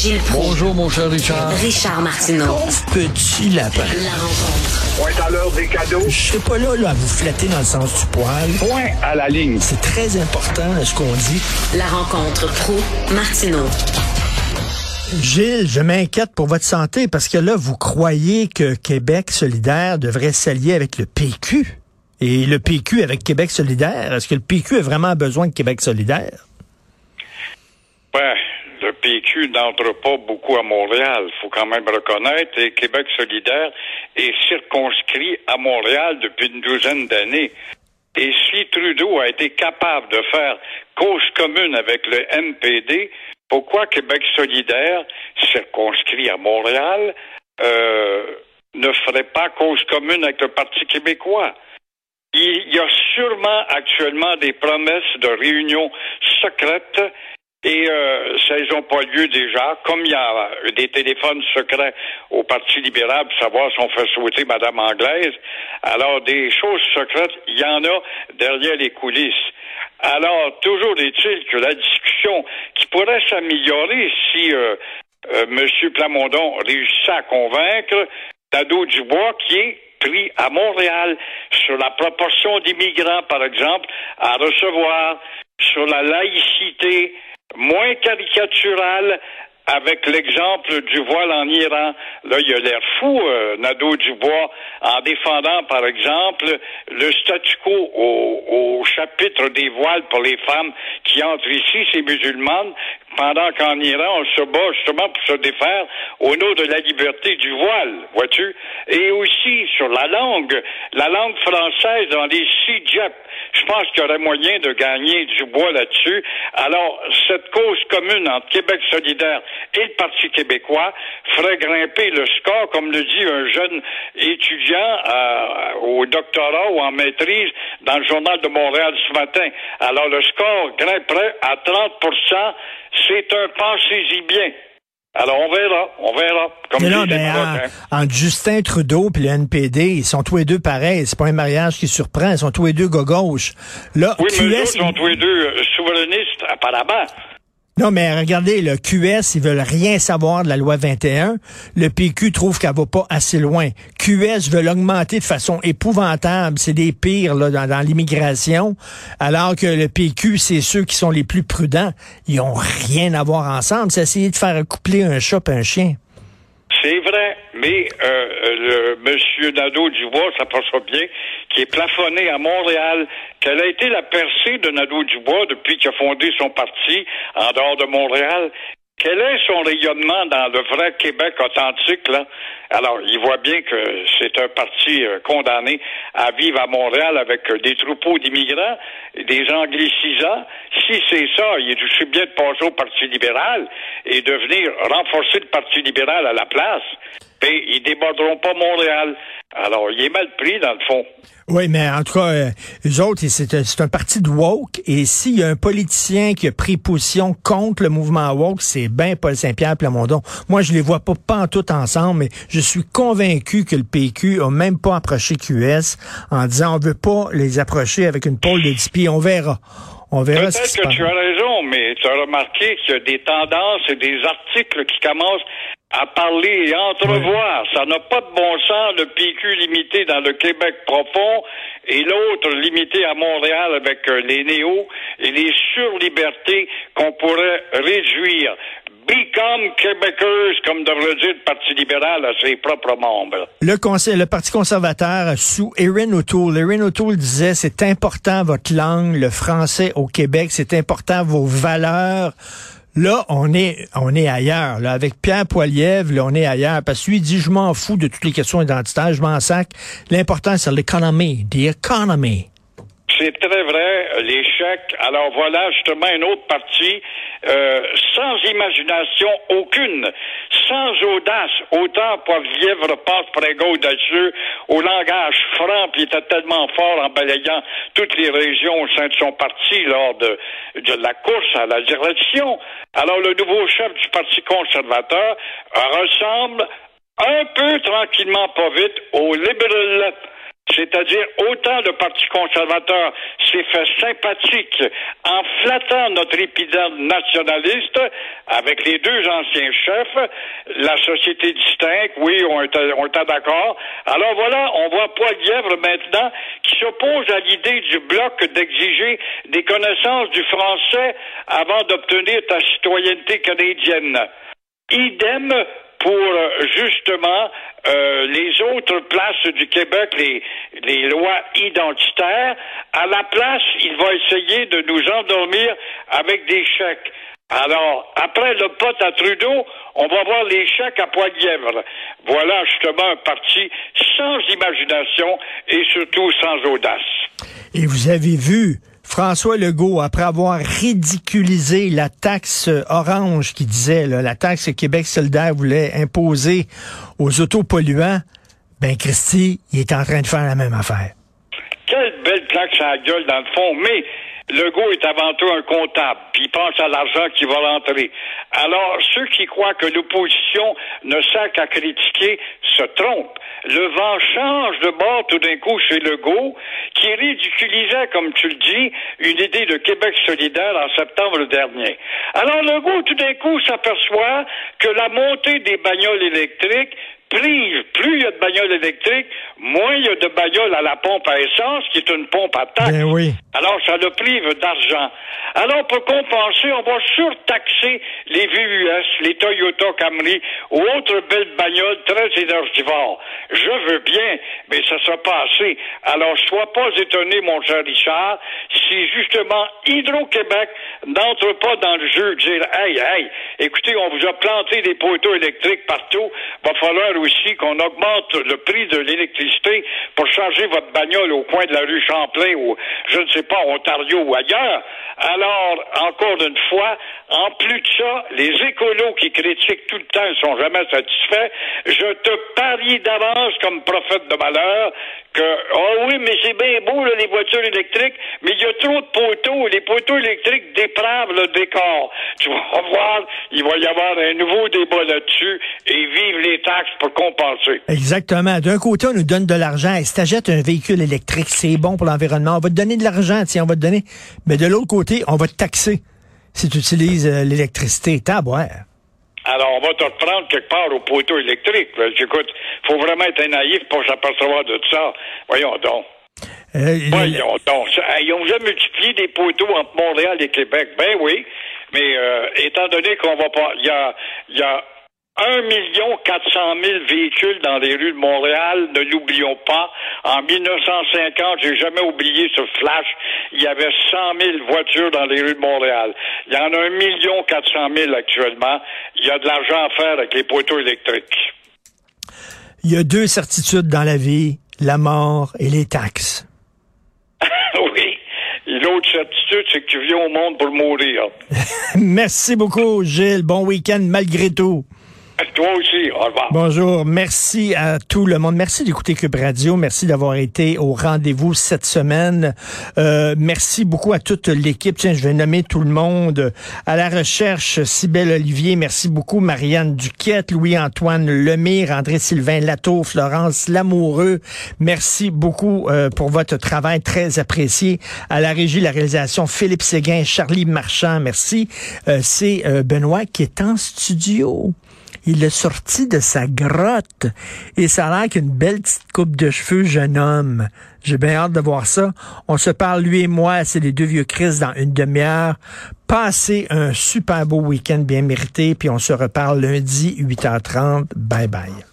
Gilles Proulx. Bonjour, mon cher Richard. Richard Martineau. Petit lapin. La rencontre. Point à l'heure des cadeaux. Je serai pas là, là à vous flatter dans le sens du poil. Point à la ligne. C'est très important ce qu'on dit. La rencontre pro martineau Gilles, je m'inquiète pour votre santé parce que là, vous croyez que Québec solidaire devrait s'allier avec le PQ. Et le PQ avec Québec solidaire, est-ce que le PQ a vraiment besoin de Québec solidaire? Ben, le PQ n'entre pas beaucoup à Montréal, faut quand même reconnaître, et Québec solidaire est circonscrit à Montréal depuis une douzaine d'années. Et si Trudeau a été capable de faire cause commune avec le NPD, pourquoi Québec solidaire, circonscrit à Montréal, euh, ne ferait pas cause commune avec le Parti québécois? Il y a sûrement actuellement des promesses de réunions secrètes et euh, ça, n'ont pas lieu déjà. Comme il y a des téléphones secrets au Parti libéral pour savoir si on fait sauter Madame Anglaise, alors des choses secrètes, il y en a derrière les coulisses. Alors, toujours est-il que la discussion qui pourrait s'améliorer si euh, euh, M. Plamondon réussissait à convaincre Dado Dubois, qui est pris à Montréal sur la proportion d'immigrants, par exemple, à recevoir, sur la laïcité, moins caricaturale, avec l'exemple du voile en Iran. Là, il a l'air fou, euh, Nadeau Dubois, en défendant, par exemple, le statu quo au, chapitre des voiles pour les femmes qui entrent ici, ces musulmanes, pendant qu'en Iran, on se bat justement pour se défaire au nom de la liberté du voile, vois-tu? Et aussi sur la langue, la langue française dans les CIGEP. Je pense qu'il y aurait moyen de gagner du bois là-dessus. Alors, cette cause commune entre Québec solidaire et le Parti québécois ferait grimper le score, comme le dit un jeune étudiant euh, au doctorat ou en maîtrise dans le journal de Montréal ce matin. Alors, le score grimperait à 30 c'est un pensez-y bien. Alors, on verra, on verra. Comme là, ben, en, entre Justin Trudeau et le NPD, ils sont tous les deux pareils. C'est pas un mariage qui surprend. Ils sont tous les deux gauche. Là, oui, mais ils sont tous les deux euh, souverainistes, apparemment. Non, mais regardez, le QS, ils veulent rien savoir de la loi 21. Le PQ trouve qu'elle va pas assez loin. QS veut l'augmenter de façon épouvantable. C'est des pires là, dans, l'immigration. Alors que le PQ, c'est ceux qui sont les plus prudents. Ils ont rien à voir ensemble. C'est essayer de faire coupler un chat et un chien. C'est vrai, mais euh, le monsieur Nadeau-Dubois, ça passe bien, qui est plafonné à Montréal, quelle a été la percée de Nadeau-Dubois depuis qu'il a fondé son parti en dehors de Montréal? Quel est son rayonnement dans le vrai Québec authentique, là? Alors, il voit bien que c'est un parti euh, condamné à vivre à Montréal avec euh, des troupeaux d'immigrants, des anglicisants. Si c'est ça, il est aussi bien de passer au Parti libéral et de venir renforcer le Parti libéral à la place. Ils déborderont pas Montréal. Alors, il est mal pris, dans le fond. Oui, mais en tout cas, euh, eux autres, c'est un parti de woke. Et s'il y a un politicien qui a pris position contre le mouvement woke, c'est bien Paul Saint-Pierre Plamondon. Moi, je les vois pas, pas tout ensemble, mais je suis convaincu que le PQ a même pas approché QS en disant on veut pas les approcher avec une pôle de 10 On verra. On verra Peut-être que tu as raison, mais tu as remarqué qu'il y a des tendances et des articles qui commencent à parler et entrevoir. Ça n'a pas de bon sens, le PQ limité dans le Québec profond et l'autre limité à Montréal avec euh, les néos et les surlibertés qu'on pourrait réduire. Become Québécois, comme devrait dire le Parti libéral à ses propres membres? Le, conseil, le Parti conservateur sous Erin O'Toole. Erin O'Toole disait c'est important votre langue, le français au Québec, c'est important vos valeurs. Là, on est, on est ailleurs. Là. Avec Pierre Poilievre, là, on est ailleurs. Parce que lui, il dit, je m'en fous de toutes les questions identitaires, je m'en sac. L'important, c'est l'économie, the economy. C'est très vrai, Alors voilà justement une autre partie euh, sans imagination aucune, sans audace. Autant Poilievre passe un gars audacieux au langage franc, puis était tellement fort en balayant toutes les régions au sein de son parti lors de, de la course à la direction. Alors le nouveau chef du Parti conservateur ressemble un peu tranquillement, pas vite, au libéral C'est-à-dire, autant le Parti conservateur s'est fait sympathique en flattant notre épiderme nationaliste avec les deux anciens chefs, la société distincte, oui, on était, on d'accord. Alors voilà, on voit Poilièvre maintenant qui s'oppose à l'idée du bloc d'exiger des connaissances du français avant d'obtenir ta citoyenneté canadienne. Idem pour euh, justement euh, les autres places du Québec, les, les lois identitaires. À la place, il va essayer de nous endormir avec des chèques. Alors, après le pote à Trudeau, on va voir les chèques à Poilièvre. Voilà justement un parti sans imagination et surtout sans audace. Et vous avez vu François Legault, après avoir ridiculisé la taxe orange qui disait, là, la taxe que Québec solidaire voulait imposer aux autopolluants, ben Christy, il est en train de faire la même affaire. Quelle belle claque à la gueule dans le fond, mais Legault est avant tout un comptable, puis il pense à l'argent qui va rentrer. Alors, ceux qui croient que l'opposition ne sert qu'à critiquer se trompent. Le vent change de bord tout d'un coup chez Legault, qui ridiculisait, comme tu le dis, une idée de Québec solidaire en septembre dernier. Alors, Legault, tout d'un coup, s'aperçoit que la montée des bagnoles électriques plus il y a de bagnoles électriques, moins il y a de bagnoles à la pompe à essence, qui est une pompe à taxe. Ben oui. Alors, ça le prive d'argent. Alors, pour compenser, on va surtaxer les VUS, les Toyota Camry ou autres belles bagnoles très énergivores. Je veux bien, mais ça sera pas assez. Alors, sois pas étonné, mon cher Richard, si justement Hydro-Québec n'entre pas dans le jeu dire, hey, hey, écoutez, on vous a planté des poteaux électriques partout, va falloir aussi qu'on augmente le prix de l'électricité pour changer votre bagnole au coin de la rue Champlain ou je ne sais pas, Ontario ou ailleurs. Alors, encore une fois, en plus de ça, les écolos qui critiquent tout le temps ne sont jamais satisfaits. Je te parie d'avance comme prophète de malheur que, oh oui, mais c'est bien beau, les voitures électriques, mais il y a trop de poteaux. Les poteaux électriques dépravent le décor. Tu vas voir, il va y avoir un nouveau débat là-dessus et vive les taxes pour compenser. Exactement. D'un côté, on nous donne de l'argent. Et si tu achètes un véhicule électrique, c'est bon pour l'environnement. On va te donner de l'argent, tiens, on va te donner. Mais de l'autre côté, on va te taxer si tu utilises euh, l'électricité. T'as alors, on va te reprendre quelque part au poteau électrique. Écoute, faut vraiment être naïf pour s'apercevoir de ça. Voyons donc. Euh, Voyons donc. Ils ont déjà multiplié des poteaux entre Montréal et Québec. Ben oui. Mais euh, étant donné qu'on va pas. Il y a, y a 1 million 400 000 véhicules dans les rues de Montréal, ne l'oublions pas. En 1950, j'ai jamais oublié ce flash, il y avait 100 000 voitures dans les rues de Montréal. Il y en a 1 million 400 000 actuellement. Il y a de l'argent à faire avec les poteaux électriques. Il y a deux certitudes dans la vie, la mort et les taxes. oui. L'autre certitude, c'est que tu viens au monde pour mourir. Merci beaucoup, Gilles. Bon week-end malgré tout. Bonjour, merci à tout le monde. Merci d'écouter Cube Radio. Merci d'avoir été au rendez-vous cette semaine. Euh, merci beaucoup à toute l'équipe. Tiens, je vais nommer tout le monde. À la recherche, Cybelle Olivier, merci beaucoup. Marianne Duquette, Louis-Antoine Lemire, André-Sylvain Latour, Florence Lamoureux. Merci beaucoup euh, pour votre travail très apprécié. À la régie, la réalisation, Philippe Séguin, Charlie Marchand, merci. Euh, C'est euh, Benoît qui est en studio. Il est sorti de sa grotte et ça a l'air qu'une belle petite coupe de cheveux, jeune homme. J'ai bien hâte de voir ça. On se parle, lui et moi, c'est les deux vieux Chris dans une demi-heure. Passez un super beau week-end bien mérité, puis on se reparle lundi, 8h30. Bye bye.